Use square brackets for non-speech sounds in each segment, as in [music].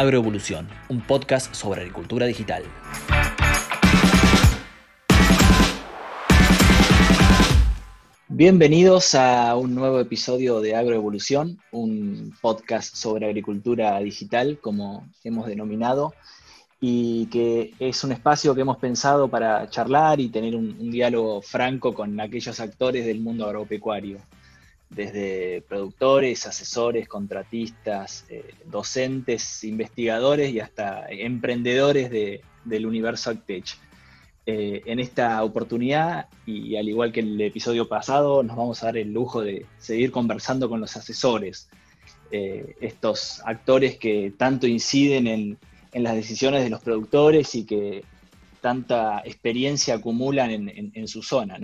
Agroevolución, un podcast sobre agricultura digital. Bienvenidos a un nuevo episodio de Agroevolución, un podcast sobre agricultura digital, como hemos denominado, y que es un espacio que hemos pensado para charlar y tener un, diálogo franco con aquellos actores del mundo agropecuario, desde productores, asesores, contratistas, eh, docentes, investigadores y hasta emprendedores del universo AgTech. Eh, en esta oportunidad, y, al igual que el episodio pasado, nos vamos a dar el lujo de seguir conversando con los asesores, eh, estos actores que tanto inciden en, las decisiones de los productores y que tanta experiencia acumulan en, su zona,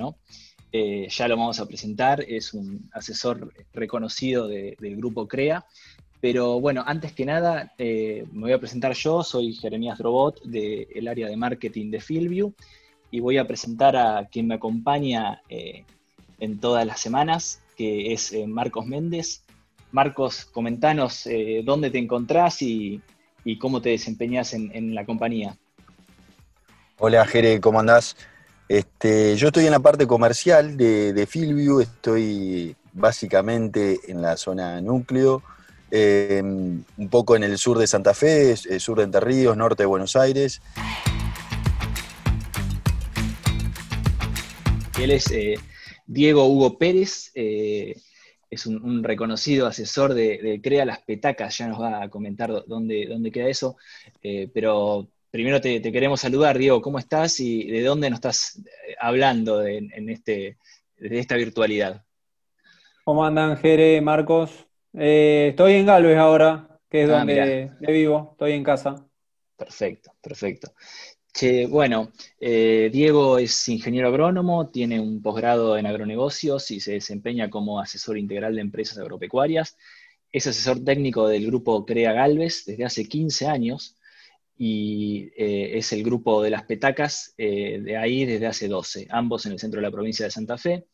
eh, ya lo vamos a presentar, es un asesor reconocido del grupo CREA, pero bueno, antes que nada, eh, me voy a presentar yo, soy Jeremías Drobot del área de marketing de Fieldview y voy a presentar a quien me acompaña eh, en todas las semanas, que es Marcos Méndez. Marcos, comentanos dónde te encontrás y, cómo te desempeñas en, la compañía. Hola Jere, ¿cómo andás? Este, yo estoy en la parte comercial de, de Fieldview, estoy básicamente en la zona núcleo Em, un poco en el sur de Santa Fe, eh, sur de Entre Ríos, norte de Buenos Aires. Él es eh, Diego Hugo Pérez, eh, es un, reconocido asesor de, Crea las Petacas, ya nos va a comentar dónde, dónde queda eso, pero primero te, queremos saludar, Diego, ¿cómo estás y de dónde nos estás hablando en este, de esta virtualidad? ¿Cómo andan, Jere, Marcos? Eh, estoy en Galvez ahora, que es ah, donde vivo, estoy en casa. Perfecto, perfecto. bueno, eh, Diego es ingeniero agrónomo, tiene un posgrado en agronegocios y se desempeña como asesor integral de empresas agropecuarias. Es asesor técnico del grupo Crea Galvez desde hace 15 años y eh, es el grupo de las petacas de ahí desde hace 12, ambos en el centro de la provincia de Santa Fe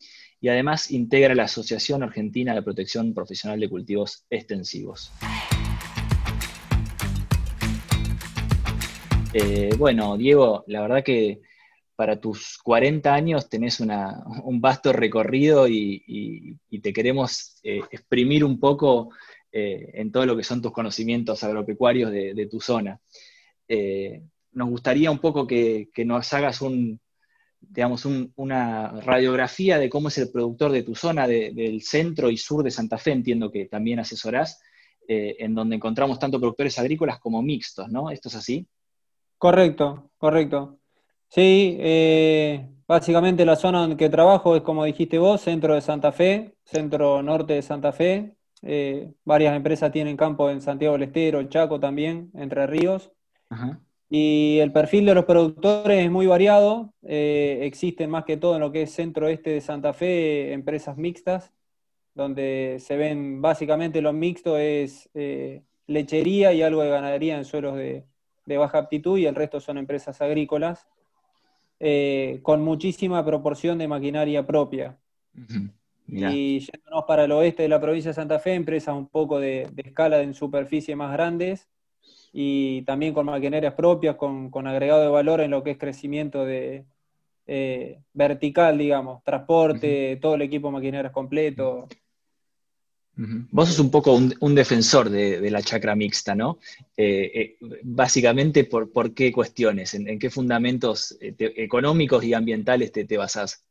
y además integra la Asociación Argentina de Protección Profesional de Cultivos Extensivos. Eh, bueno, Diego, la verdad que para tus 40 años tenés un vasto recorrido y, te queremos eh, exprimir un poco eh, en todo lo que son tus conocimientos agropecuarios de, tu zona. Nos gustaría un poco que nos hagas un, digamos, una radiografía de cómo es el productor de tu zona, del centro y sur de Santa Fe, entiendo que también asesorás, eh, en donde encontramos tanto productores agrícolas como mixtos, ¿no? ¿Esto es así? Correcto, correcto. Sí, eh, básicamente la zona en que trabajo es, como dijiste vos, centro de Santa Fe, centro norte de Santa Fe. Eh, varias empresas tienen campo en Santiago del Estero, el Chaco también, Entre Ríos. Ajá. Y el perfil de los productores es muy variado. Eh, existen más que todo en lo que es centro-este de Santa Fe empresas mixtas, donde se ven básicamente lo mixto es eh, lechería y algo de ganadería en suelos de, baja aptitud y el resto son empresas agrícolas, eh, con muchísima proporción de maquinaria propia. Y yéndonos para el oeste de la provincia de Santa Fe, empresas un poco de, de escala en superficie más grandes, y también con maquinarias propias, con, agregado de valor en lo que es crecimiento de eh, vertical, digamos, transporte, todo el equipo de maquinarias completo. Vos sos un poco un, defensor de, la chacra mixta, ¿no? Eh, eh, básicamente, por, por, qué cuestiones? ¿En, qué fundamentos económicos y ambientales te, te basás?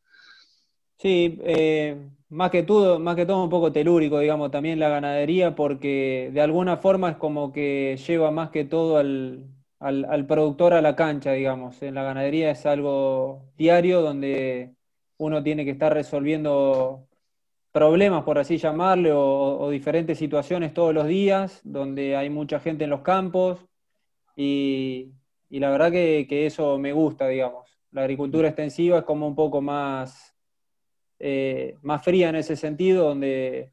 Sí, eh, más que todo, más que todo un poco telúrico, digamos, también la ganadería, porque de alguna forma es como que lleva más que todo al, productor a la cancha, digamos. En la ganadería es algo diario donde uno tiene que estar resolviendo problemas, por así llamarle, o, diferentes situaciones todos los días, donde hay mucha gente en los campos, y, la verdad que, que eso me gusta, digamos. La agricultura extensiva es como un poco más eh, más fría en ese sentido, donde,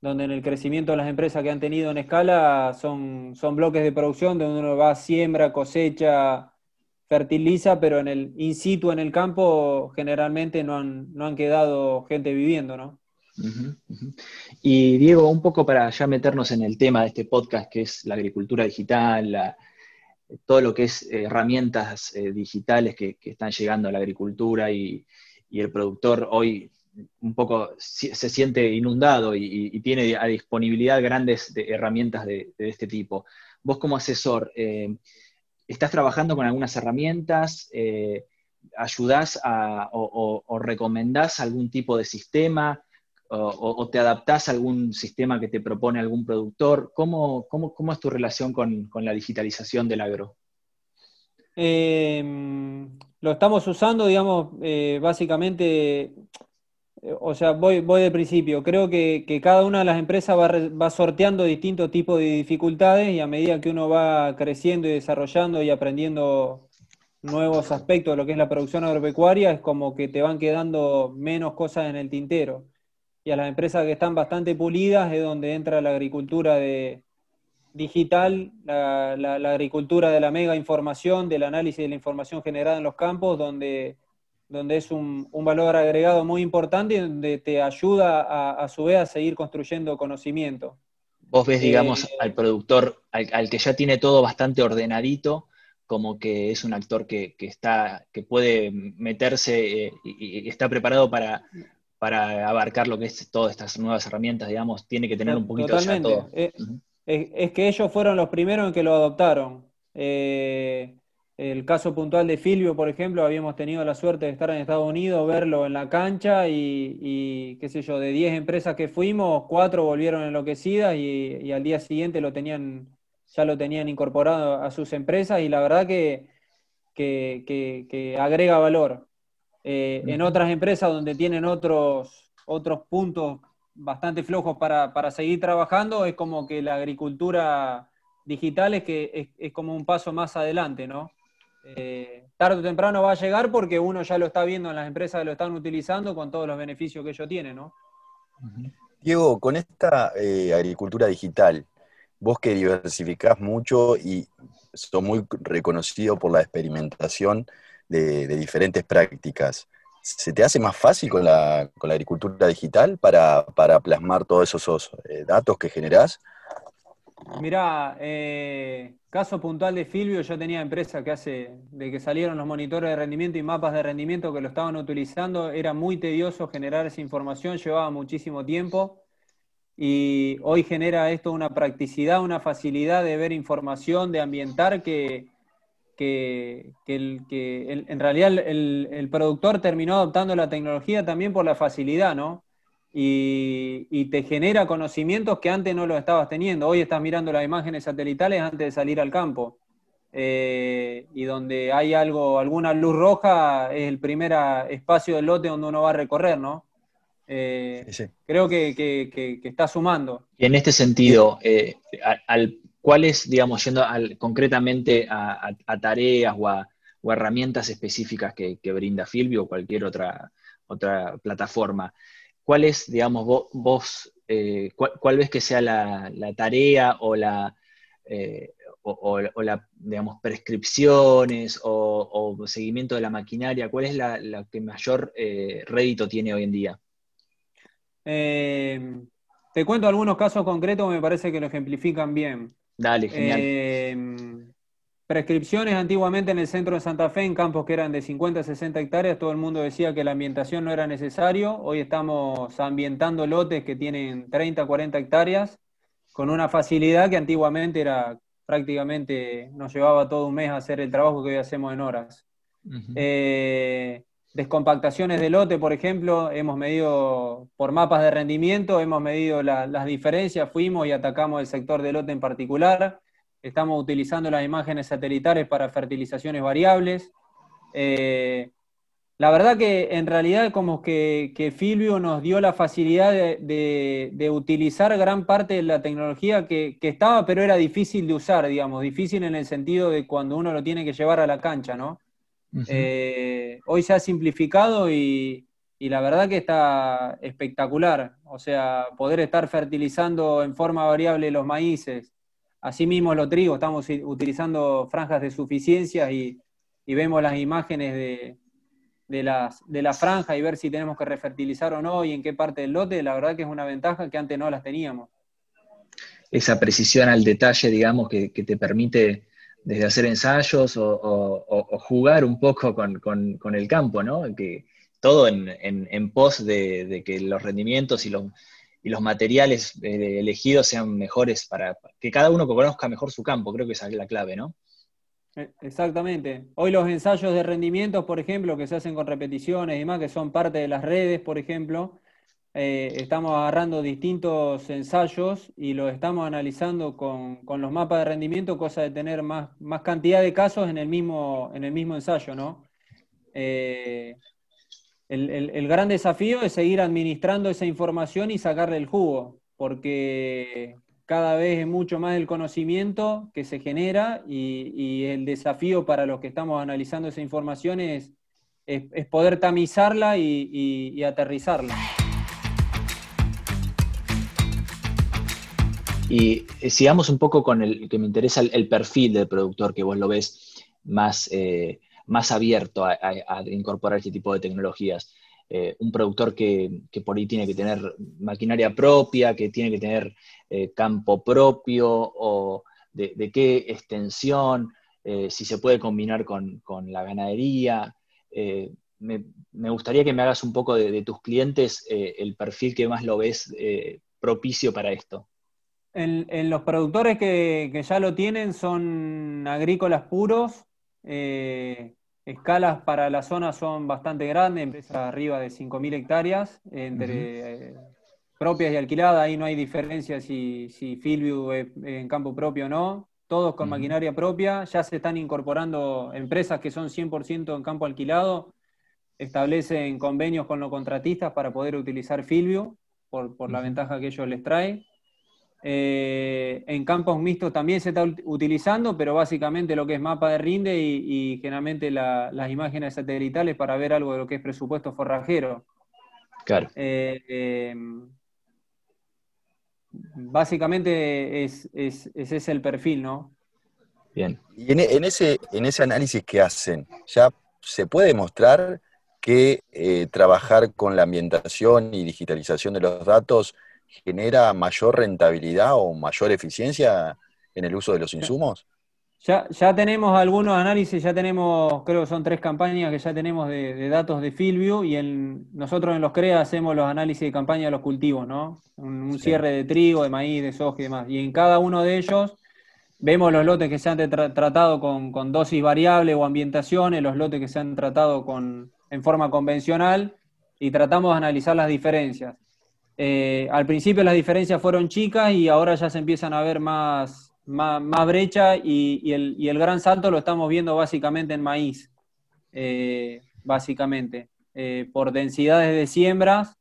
donde en el crecimiento de las empresas que han tenido en escala son, son bloques de producción donde uno va, siembra, cosecha, fertiliza, pero en el in situ, en el campo, generalmente no han, no han quedado gente viviendo, ¿no? Y Diego, un poco para ya meternos en el tema de este podcast, que es la agricultura digital, todo lo que es herramientas eh, digitales que, están llegando a la agricultura y, el productor hoy un poco se siente inundado y, tiene a disponibilidad grandes herramientas de, este tipo. Vos como asesor, eh, ¿estás trabajando con algunas herramientas? Eh, ¿Ayudás o recomendás algún tipo de sistema? o, te adaptás a algún sistema que te propone algún productor? ¿Cómo, cómo, es tu relación con, la digitalización del agro? Em, lo estamos usando, digamos, eh, básicamente, o sea, voy, voy de principio. Creo que, cada una de las empresas va, va, sorteando distintos tipos de dificultades y a medida que uno va creciendo y desarrollando y aprendiendo nuevos aspectos de lo que es la producción agropecuaria, es como que te van quedando menos cosas en el tintero y a las empresas que están bastante pulidas es donde entra la agricultura de, digital, la, agricultura de la mega información, del análisis de la información generada en los campos, donde, donde es un, valor agregado muy importante y donde te ayuda a, su vez a seguir construyendo conocimiento. Vos ves, digamos, eh, al productor, al, que ya tiene todo bastante ordenadito, como que es un actor que, está, que puede meterse eh, y, está preparado para, para abarcar lo que es todas estas nuevas herramientas, digamos, tiene que tener un poquito de todo. Eh, es, que ellos fueron los primeros en que lo adoptaron. Eh, el caso puntual de Filvio, por ejemplo, habíamos tenido la suerte de estar en Estados Unidos, verlo en la cancha y, qué sé yo, de 10 empresas que fuimos, cuatro volvieron enloquecidas y, al día siguiente lo tenían, ya lo tenían incorporado a sus empresas y la verdad que, que agrega valor. Eh, en otras empresas donde tienen otros, otros puntos bastante flojos para, seguir trabajando, es como que la agricultura digital es, que es, como un paso más adelante, ¿no? Eh, tarde o temprano va a llegar porque uno ya lo está viendo en las empresas que lo están utilizando con todos los beneficios que ello tiene, ¿no? Diego, con esta eh, agricultura digital, vos que diversificás mucho y sos muy reconocido por la experimentación, de, diferentes prácticas. ¿Se te hace más fácil con la, agricultura digital para, plasmar todos esos eh, datos que generás? Mirá, eh, caso puntual de Filvio, yo tenía empresa que hace, de que salieron los monitores de rendimiento y mapas de rendimiento que lo estaban utilizando, era muy tedioso generar esa información, llevaba muchísimo tiempo y hoy genera esto una practicidad, una facilidad de ver información, de ambientar que, que, el, que en realidad el, productor terminó adoptando la tecnología también por la facilidad, ¿no? Y, te genera conocimientos que antes no lo estabas teniendo. Hoy estás mirando las imágenes satelitales antes de salir al campo. Eh, y donde hay algo, alguna luz roja, es el primer espacio del lote donde uno va a recorrer, ¿no? Eh, creo que, está sumando. Y en este sentido, eh, al ¿Cuáles, digamos, yendo concretamente a, tareas o a, herramientas específicas que, brinda Filvio o cualquier otra, otra plataforma, cuál es, digamos, vos, eh, cuál, ves que sea la, tarea eh, o, la, digamos, prescripciones o, seguimiento de la maquinaria? ¿Cuál es la, que mayor eh, rédito tiene hoy en día? te cuento algunos casos concretos, me parece que lo ejemplifican bien. Dale, genial. Em, prescripciones antiguamente en el centro de Santa Fe, en campos que eran de 50 a 60 hectáreas, todo el mundo decía que la ambientación no era necesario. Hoy estamos ambientando lotes que tienen 30, 40 hectáreas, con una facilidad que antiguamente era prácticamente, nos llevaba todo un mes a hacer el trabajo que hoy hacemos en horas. Eh, descompactaciones de lote, por ejemplo, hemos medido por mapas de rendimiento, hemos medido las diferencias, fuimos y atacamos el sector de lote en particular, estamos utilizando las imágenes satelitales para fertilizaciones variables. Eh, la verdad que en realidad como que, que Filvio nos dio la facilidad de, utilizar gran parte de la tecnología que, que, estaba, pero era difícil de usar, digamos, difícil en el sentido de cuando uno lo tiene que llevar a la cancha, ¿no? Eh, hoy se ha simplificado y, la verdad que está espectacular. O sea, poder estar fertilizando en forma variable los maíces, asimismo los trigos, estamos utilizando franjas de suficiencia y, vemos las imágenes de, de, las, de la franja y ver si tenemos que refertilizar o no y en qué parte del lote, la verdad que es una ventaja que antes no las teníamos. Esa precisión al detalle, digamos, que, te permite desde hacer ensayos o, jugar un poco con, el campo, ¿no? Que todo en, pos de, que los rendimientos y los, y los materiales eh, elegidos sean mejores para que cada uno conozca mejor su campo, creo que esa es la clave, ¿no? Eh, exactamente. Hoy los ensayos de rendimientos, por ejemplo, que se hacen con repeticiones y demás, que son parte de las redes, por ejemplo, eh, estamos agarrando distintos ensayos y los estamos analizando con, los mapas de rendimiento, cosa de tener más, más cantidad de casos en el mismo, en el mismo ensayo, ¿no? Eh, el, el gran desafío es seguir administrando esa información y sacarle el jugo, porque cada vez es mucho más el conocimiento que se genera y, el desafío para los que estamos analizando esa información es, poder tamizarla y, aterrizarla. Y eh, sigamos un poco con el que me interesa el, perfil del productor, que vos lo ves más, eh, más abierto a, incorporar este tipo de tecnologías. Eh, un productor que, por ahí tiene que tener maquinaria propia, que tiene que tener campo propio, o de, qué extensión, si se puede combinar con, la ganadería. Me, gustaría que me hagas un poco de, tus clientes el perfil que más lo ves propicio para esto. En, los productores que, que, ya lo tienen son agrícolas puros, Escalas para la zona son bastante grandes, empresas arriba de 5.000 hectáreas, entre eh, propias y alquiladas, ahí no hay diferencia si, si Fieldview es en campo propio o no, todos con maquinaria propia, ya se están incorporando empresas que son 100% en campo alquilado, establecen convenios con los contratistas para poder utilizar Fieldview por, por la ventaja que ellos les trae. Eh, en campos mixtos también se está utilizando, pero básicamente lo que es mapa de rinde y, generalmente las imágenes satelitales para ver algo de lo que es presupuesto forrajero. Claro. Eh, em, básicamente es, ese es el perfil, ¿no? Bien. Y en, ese, en ese análisis que hacen, ¿ya se puede mostrar que eh, trabajar con la ambientación y digitalización de los datos genera mayor rentabilidad o mayor eficiencia en el uso de los insumos? Ya, ya tenemos algunos análisis, ya tenemos, creo que son tres campañas que ya tenemos de, datos de Filview y en, nosotros en los CREA hacemos los análisis de campaña de los cultivos, ¿no? Un, cierre de trigo, de maíz, de soja y demás. Y en cada uno de ellos vemos los lotes que se han tratado con, con, dosis variable o ambientaciones, los lotes que se han tratado con, en forma convencional y tratamos de analizar las diferencias. Eh, al principio las diferencias fueron chicas y ahora ya se empiezan a ver más, brecha y, el, gran salto lo estamos viendo básicamente en maíz, eh, básicamente, eh, por densidades de siembras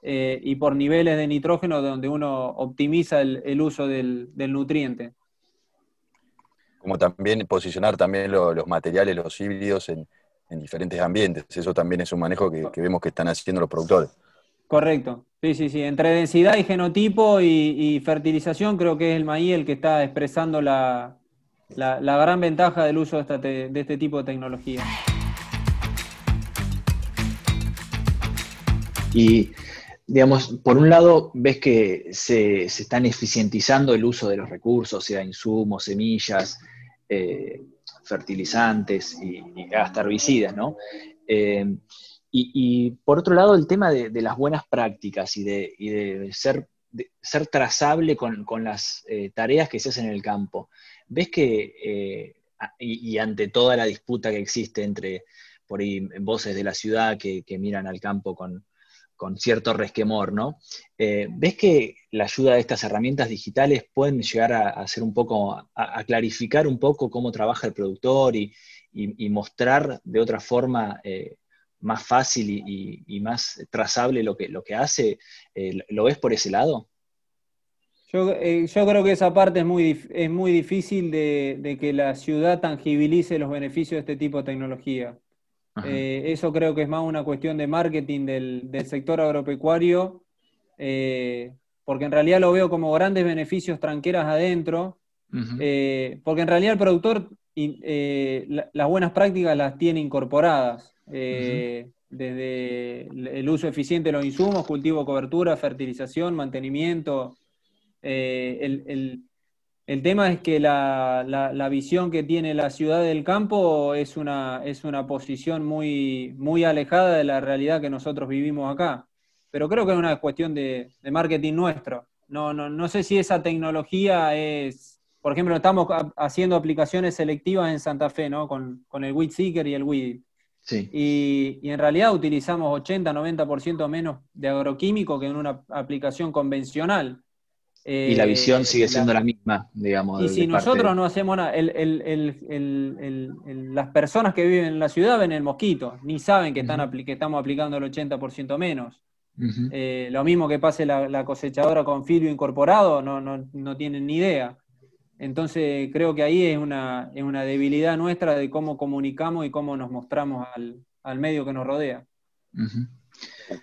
y por niveles de nitrógeno donde uno optimiza el, uso del, nutriente. Como también posicionar también los materiales, los híbridos en, diferentes ambientes, eso también es un manejo que vemos que están haciendo los productores. Correcto. Sí, sí, sí. Entre densidad y genotipo y, fertilización, creo que es el maíz el que está expresando la, gran ventaja del uso de, este tipo de tecnología. Y, digamos, por un lado, ves que se, están eficientizando el uso de los recursos, sea insumos, semillas, eh, fertilizantes y, hasta herbicidas, ¿no? Eh, y, por otro lado, el tema de, las buenas prácticas y de, ser, ser, trazable con, las eh, tareas que se hacen en el campo. ¿Ves que, eh, y, ante toda la disputa que existe entre por ahí voces de la ciudad que, miran al campo con, cierto resquemor, ¿no? Eh, ¿Ves que la ayuda de estas herramientas digitales pueden llegar a, hacer un poco, a, clarificar un poco cómo trabaja el productor y, mostrar de otra forma más fácil y, más trazable lo que, lo que hace. Eh, ¿Lo ves por ese lado? Yo, eh, yo, creo que esa parte es muy, es muy difícil de, que la ciudad tangibilice los beneficios de este tipo de tecnología. Eh, eso creo que es más una cuestión de marketing del, sector agropecuario, porque en realidad lo veo como grandes beneficios tranqueras adentro, porque en realidad el productor las buenas prácticas las tiene incorporadas. Desde el uso eficiente de los insumos, cultivo, cobertura, fertilización, mantenimiento. el, el tema es que la, visión que tiene la ciudad del campo es una, es una posición muy, muy alejada de la realidad que nosotros vivimos acá. Pero creo que es una cuestión de, marketing nuestro. No, no, no sé si esa tecnología es, por ejemplo, estamos haciendo aplicaciones selectivas en Santa Fe, ¿no? Con, el Weed Seeker y el Weed. Sí. Y, y, en realidad utilizamos 80-90% menos de agroquímico que en una aplicación convencional y la visión sigue eh, siendo la, misma, digamos. Y si nosotros no hacemos nada, las personas que viven en la ciudad ven el mosquito, ni saben que, están que estamos aplicando el 80% menos. Eh, lo mismo que pase la, cosechadora con filio incorporado, no, no, tienen ni idea. Entonces creo que ahí es una, es una debilidad nuestra de cómo comunicamos y cómo nos mostramos al, medio que nos rodea.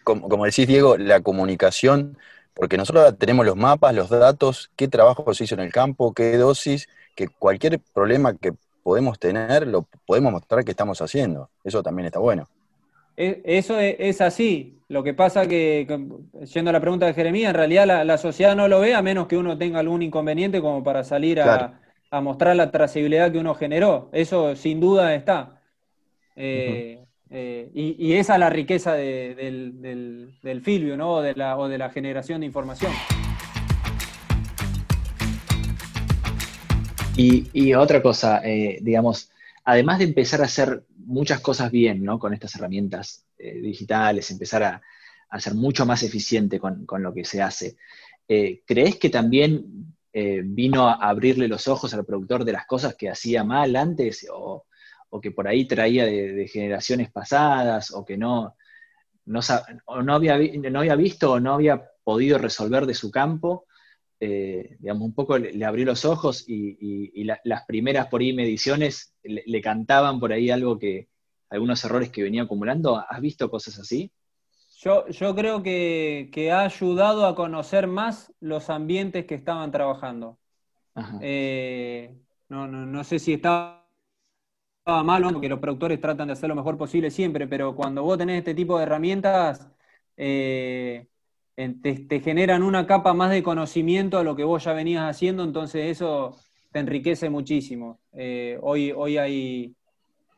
como, como decís, Diego, la comunicación porque nosotros tenemos los mapas, los datos, qué trabajo se hizo en el campo, qué dosis, que cualquier problema que podemos tener lo podemos mostrar que estamos haciendo. Eso también está bueno. E, eso es así. Lo que pasa que, yendo a la pregunta de Jeremías, en realidad la, sociedad no lo ve a menos que uno tenga algún inconveniente como para salir a, mostrar la trazabilidad que uno generó. Eso sin duda está. Eh, eh, y, esa es la riqueza del, del, filio, ¿no? O de, la, o de la generación de información. Y, otra cosa, eh, digamos, además de empezar a hacer muchas cosas bien, ¿no? Con estas herramientas eh, digitales, empezar a, ser mucho más eficiente con, lo que se hace, ¿crees que también vino a abrirle los ojos al productor de las cosas que hacía mal antes? O, o que por ahí traía de, generaciones pasadas, o que no, no, no, había, no había visto o no había podido resolver de su campo, eh, digamos, un poco le, abrió los ojos y, las primeras por ahí mediciones le, cantaban por ahí algo que, algunos errores que venía acumulando. ¿Has visto cosas así? Yo, yo creo que, ha ayudado a conocer más los ambientes que estaban trabajando. Eh, no, no, no, sé si estaba malo, porque los productores tratan de hacer lo mejor posible siempre, pero cuando vos tenés este tipo de herramientas, eh, te, generan una capa más de conocimiento a lo que vos ya venías haciendo, entonces eso te enriquece muchísimo. Eh, hoy hoy hay,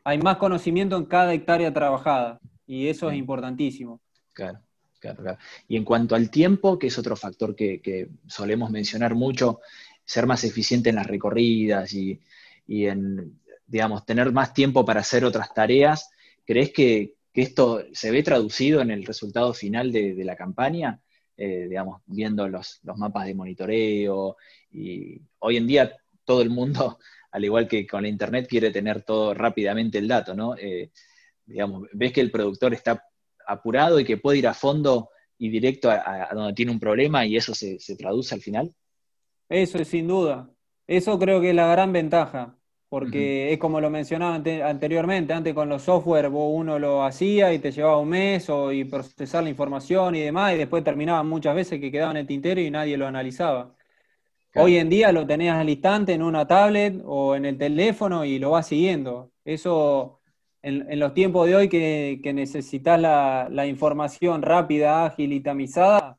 hay más conocimiento en cada hectárea trabajada y eso es importantísimo. Claro. Claro, claro. Y en cuanto al tiempo, que es otro factor que, que solemos mencionar mucho, ser más eficiente en las recorridas y, y en digamos, tener más tiempo para hacer otras tareas, ¿crees que, esto se ve traducido en el resultado final de, la campaña? Eh, digamos, viendo los, mapas de monitoreo y hoy en día todo el mundo, [laughs] al igual que con la internet, quiere tener todo rápidamente el dato, ¿no? Eh, digamos, ves que el productor está apurado y que puede ir a fondo y directo a, donde tiene un problema y eso se, se, traduce al final? Eso es sin duda. Eso creo que es la gran ventaja porque es como lo mencionaba anteriormente, antes con los software vos uno lo hacía y te llevaba un mes o, y procesar la información y demás, y después terminaban muchas veces que quedaba en el tintero y nadie lo analizaba. Hoy en día lo tenés al instante en una tablet o en el teléfono y lo vas siguiendo. Eso en, los tiempos de hoy que, necesitas la, información rápida, ágil y tamizada,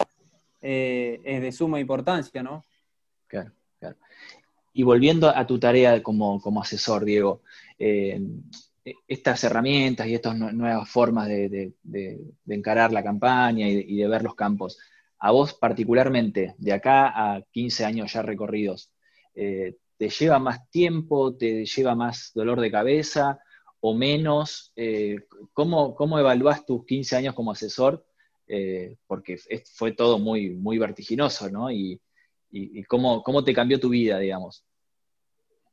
eh, es de suma importancia, ¿no? Claro. Y volviendo a tu tarea como, asesor, Diego, eh, estas herramientas y estas nuevas formas de, encarar la campaña y, de, ver los campos, a vos particularmente, de acá a 15 años ya recorridos, eh, ¿te lleva más tiempo, te lleva más dolor de cabeza o menos? Eh, ¿cómo, ¿Cómo evaluás tus 15 años como asesor? porque fue todo muy, muy vertiginoso, ¿no? Y, y, cómo, cómo, te cambió tu vida, digamos.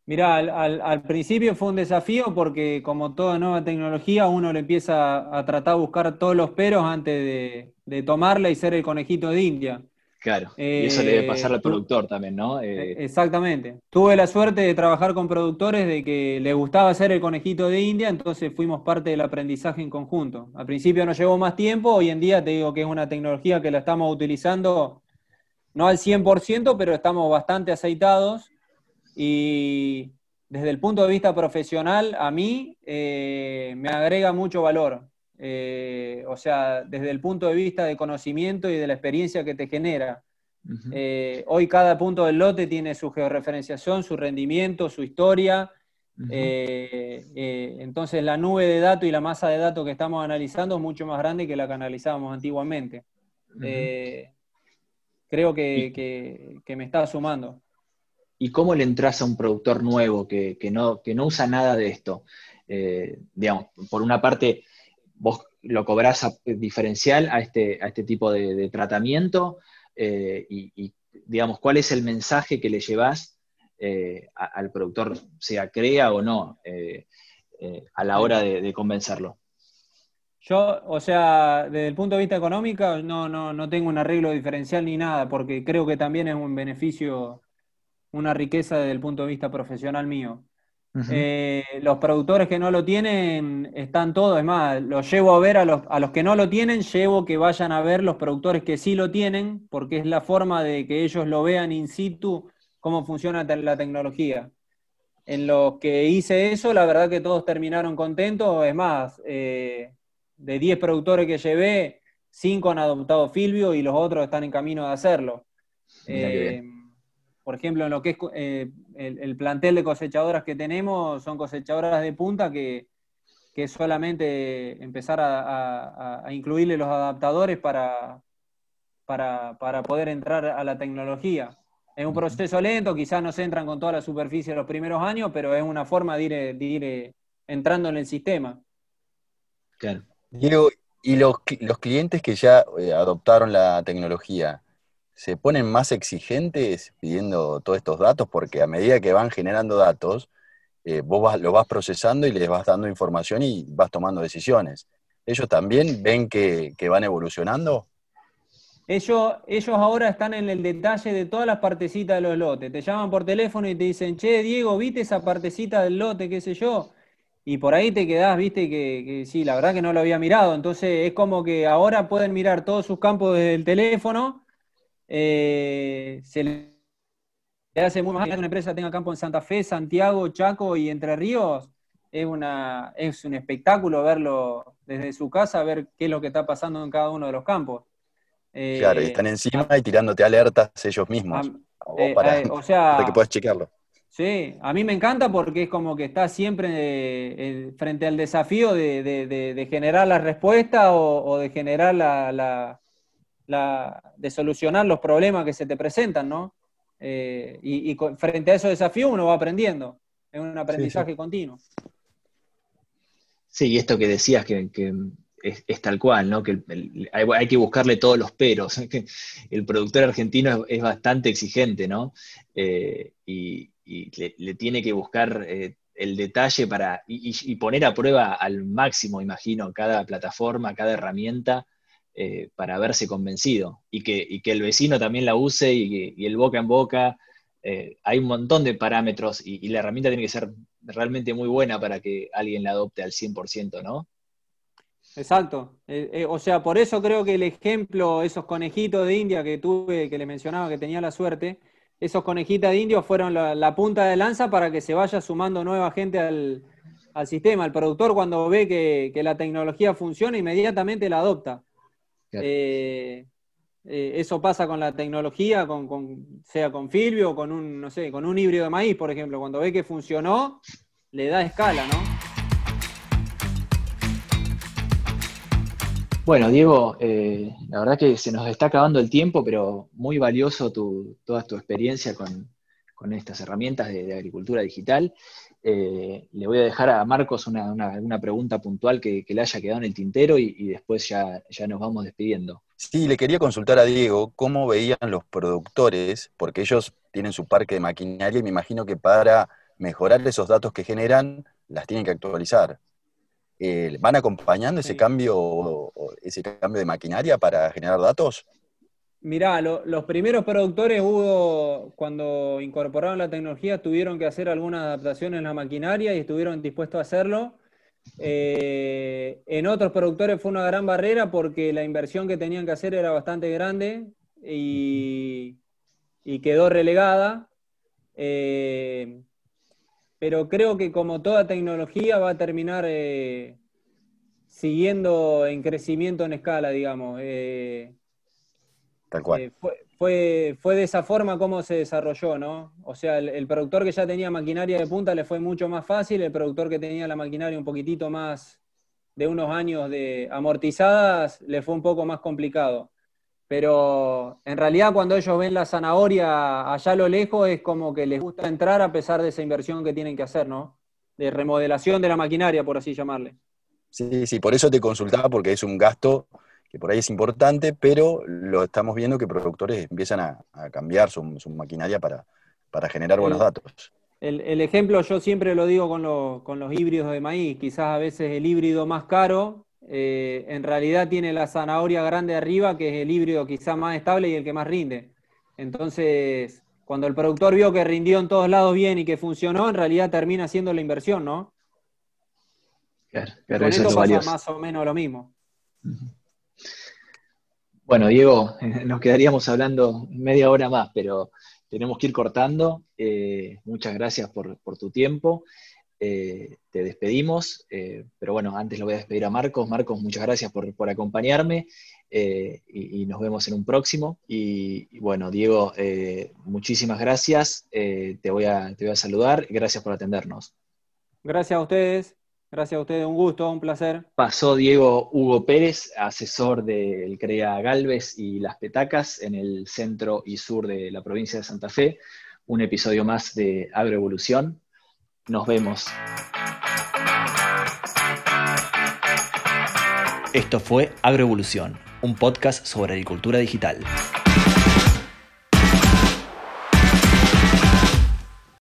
Mirá, al, principio fue un desafío porque como toda nueva tecnología uno le empieza a, tratar de buscar todos los peros antes de, tomarla y ser el conejito de India. Claro, y eso le debe pasar al eh, productor también, ¿no? Eh, eh, exactamente. Tuve la suerte de trabajar con productores de que les gustaba ser el conejito de India, entonces fuimos parte del aprendizaje en conjunto. Al principio nos llevó más tiempo, hoy en día te digo que es una tecnología que la estamos utilizando no al 100%, pero estamos bastante aceitados y, desde el punto de vista profesional, a mí eh, me agrega mucho valor. Eh, o sea, desde el punto de vista de conocimiento y de la experiencia que te genera. Eh, hoy cada punto del lote tiene su georreferenciación, su rendimiento, su historia. entonces la nube de datos y la masa de datos que estamos analizando es mucho más grande que la que analizábamos antiguamente. creo que, que me está sumando. ¿Y cómo le entras a un productor nuevo que, no, que no usa nada de esto? Eh, digamos, por una parte, vos lo cobrás diferencial a este, a este tipo de, tratamiento eh, y, digamos, ¿cuál es el mensaje que le llevas eh, al productor, sea crea o no, a la hora de, convencerlo? Yo, o sea, desde el punto de vista económico, no, no, no tengo un arreglo diferencial ni nada, porque creo que también es un beneficio una riqueza desde el punto de vista profesional mío. Eh, los productores que no lo tienen están todos, es más, los llevo a ver a los, a los que no lo tienen, llevo que vayan a ver los productores que sí lo tienen, porque es la forma de que ellos lo vean in situ, cómo funciona la tecnología. En los que hice eso, la verdad que todos terminaron contentos, es más, eh, de 10 productores que llevé, 5 han adoptado Filvio y los otros están en camino de hacerlo por ejemplo, en lo que es eh, el, plantel de cosechadoras que tenemos, son cosechadoras de punta que, es solamente empezar a, incluirle los adaptadores para, para, poder entrar a la tecnología. Es un proceso lento, quizás no se entran con toda la superficie en los primeros años, pero es una forma de ir, eh, entrando en el sistema. Claro. Diego, ¿y los, los clientes que ya eh, adoptaron la tecnología, se ponen más exigentes pidiendo todos estos datos porque a medida que van generando datos, eh, vos lo vas procesando y les vas dando información y vas tomando decisiones. ¿Ellos también ven que, van evolucionando? Ellos, ellos ahora están en el detalle de todas las partecitas de los lotes. Te llaman por teléfono y te dicen, che, Diego, ¿viste esa partecita del lote, qué sé yo? Y por ahí te quedás, viste, que, que sí, la verdad que no lo había mirado. Entonces es como que ahora pueden mirar todos sus campos desde el teléfono eh, se le hace muy más que una empresa tenga campo en Santa Fe, Santiago, Chaco y Entre Ríos. Es, una, es un espectáculo verlo desde su casa, ver qué es lo que está pasando en cada uno de los campos. claro, y están encima y tirándote alertas ellos mismos. Eh, para, o sea, que puedas checarlo. Sí, a mí me encanta porque es como que está siempre eh, frente al desafío de, generar la respuesta o, de generar la, de solucionar los problemas que se te presentan, ¿no? Eh, y, frente a esos desafíos uno va aprendiendo, es un aprendizaje continuo. Sí, y esto que decías que, es, tal cual, ¿no? Que hay, que buscarle todos los peros. [laughs] el productor argentino es, bastante exigente, ¿no? Eh, y, le, tiene que buscar eh, el detalle para y, poner a prueba al máximo, imagino, cada plataforma, cada herramienta eh, para verse convencido y que, el vecino también la use y, el boca en boca. Eh, hay un montón de parámetros y, la herramienta tiene que ser realmente muy buena para que alguien la adopte al 100%, ¿no? Exacto. Eh, o sea, por eso creo que el ejemplo, esos conejitos de India que tuve, que le mencionaba que tenía la suerte, esos conejitos de India fueron la, punta de lanza para que se vaya sumando nueva gente al, sistema. El productor cuando ve que la tecnología funciona, inmediatamente la adopta. Eh, eh, eso pasa con la tecnología, con, sea con Filvio o con un, no sé, con un híbrido de maíz, por ejemplo. Cuando ve que funcionó, le da escala, ¿no? Bueno, Diego, eh, la verdad que se nos está acabando el tiempo, pero muy valioso toda tu experiencia con, estas herramientas de, agricultura digital. Eh, le voy a dejar a Marcos una, pregunta puntual que, le haya quedado en el tintero y, después ya, ya, nos vamos despidiendo. Sí, le quería consultar a Diego cómo veían los productores, porque ellos tienen su parque de maquinaria y me imagino que para mejorar esos datos que generan, las tienen que actualizar. Eh, ¿Van acompañando ese cambio, ese cambio de maquinaria para generar datos? Mirá, los primeros productores hubo, cuando incorporaron la tecnología, tuvieron que hacer algunas adaptaciones en la maquinaria y estuvieron dispuestos a hacerlo. Eh, en otros productores fue una gran barrera porque la inversión que tenían que hacer era bastante grande y, quedó relegada. Eh, pero creo que como toda tecnología va a terminar eh, siguiendo en crecimiento en escala, digamos. Eh, Tal cual. fue, fue, de esa forma como se desarrolló, ¿no? O sea, el, productor que ya tenía maquinaria de punta le fue mucho más fácil, el productor que tenía la maquinaria un poquitito más de unos años de amortizadas le fue un poco más complicado. Pero en realidad cuando ellos ven la zanahoria allá a lo lejos es como que les gusta entrar a pesar de esa inversión que tienen que hacer, ¿no? De remodelación de la maquinaria, por así llamarle. Sí, sí, por eso te consultaba, porque es un gasto que por ahí es importante, pero lo estamos viendo que productores empiezan a, cambiar su, maquinaria para, generar buenos datos. El, ejemplo yo siempre lo digo con, con los híbridos de maíz, quizás a veces el híbrido más caro eh, en realidad tiene la zanahoria grande arriba, que es el híbrido quizá más estable y el que más rinde. Entonces, cuando el productor vio que rindió en todos lados bien y que funcionó, en realidad termina haciendo la inversión, ¿no? Claro, claro eso es pasa más o menos lo mismo. Bueno, Diego, [laughs] nos quedaríamos hablando media hora más, pero tenemos que ir cortando. Eh, muchas gracias por, tu tiempo. Eh, te despedimos, eh, pero bueno, antes lo voy a despedir a Marcos. Marcos, muchas gracias por, acompañarme y, nos vemos en un próximo. Y, bueno, Diego, muchísimas gracias. te, voy a, te voy a saludar y gracias por atendernos. Gracias a ustedes. Gracias a ustedes, un gusto, un placer. Pasó Diego Hugo Pérez, asesor del CREA Galvez y Las Petacas en el centro y sur de la provincia de Santa Fe. Un episodio más de Agroevolución. Nos vemos. Esto fue Agroevolución, un podcast sobre agricultura digital.